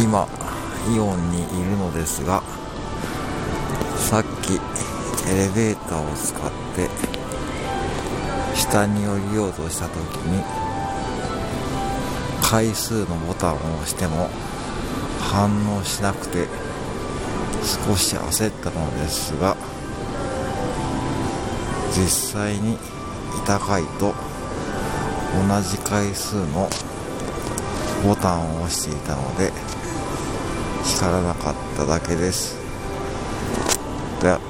今イオンにいるのですがさっきエレベーターを使って下に降りようとした時に回数のボタンを押しても反応しなくて少し焦ったのですが実際に板階と同じ回数のボタンを押していたので光らなかっただけです。では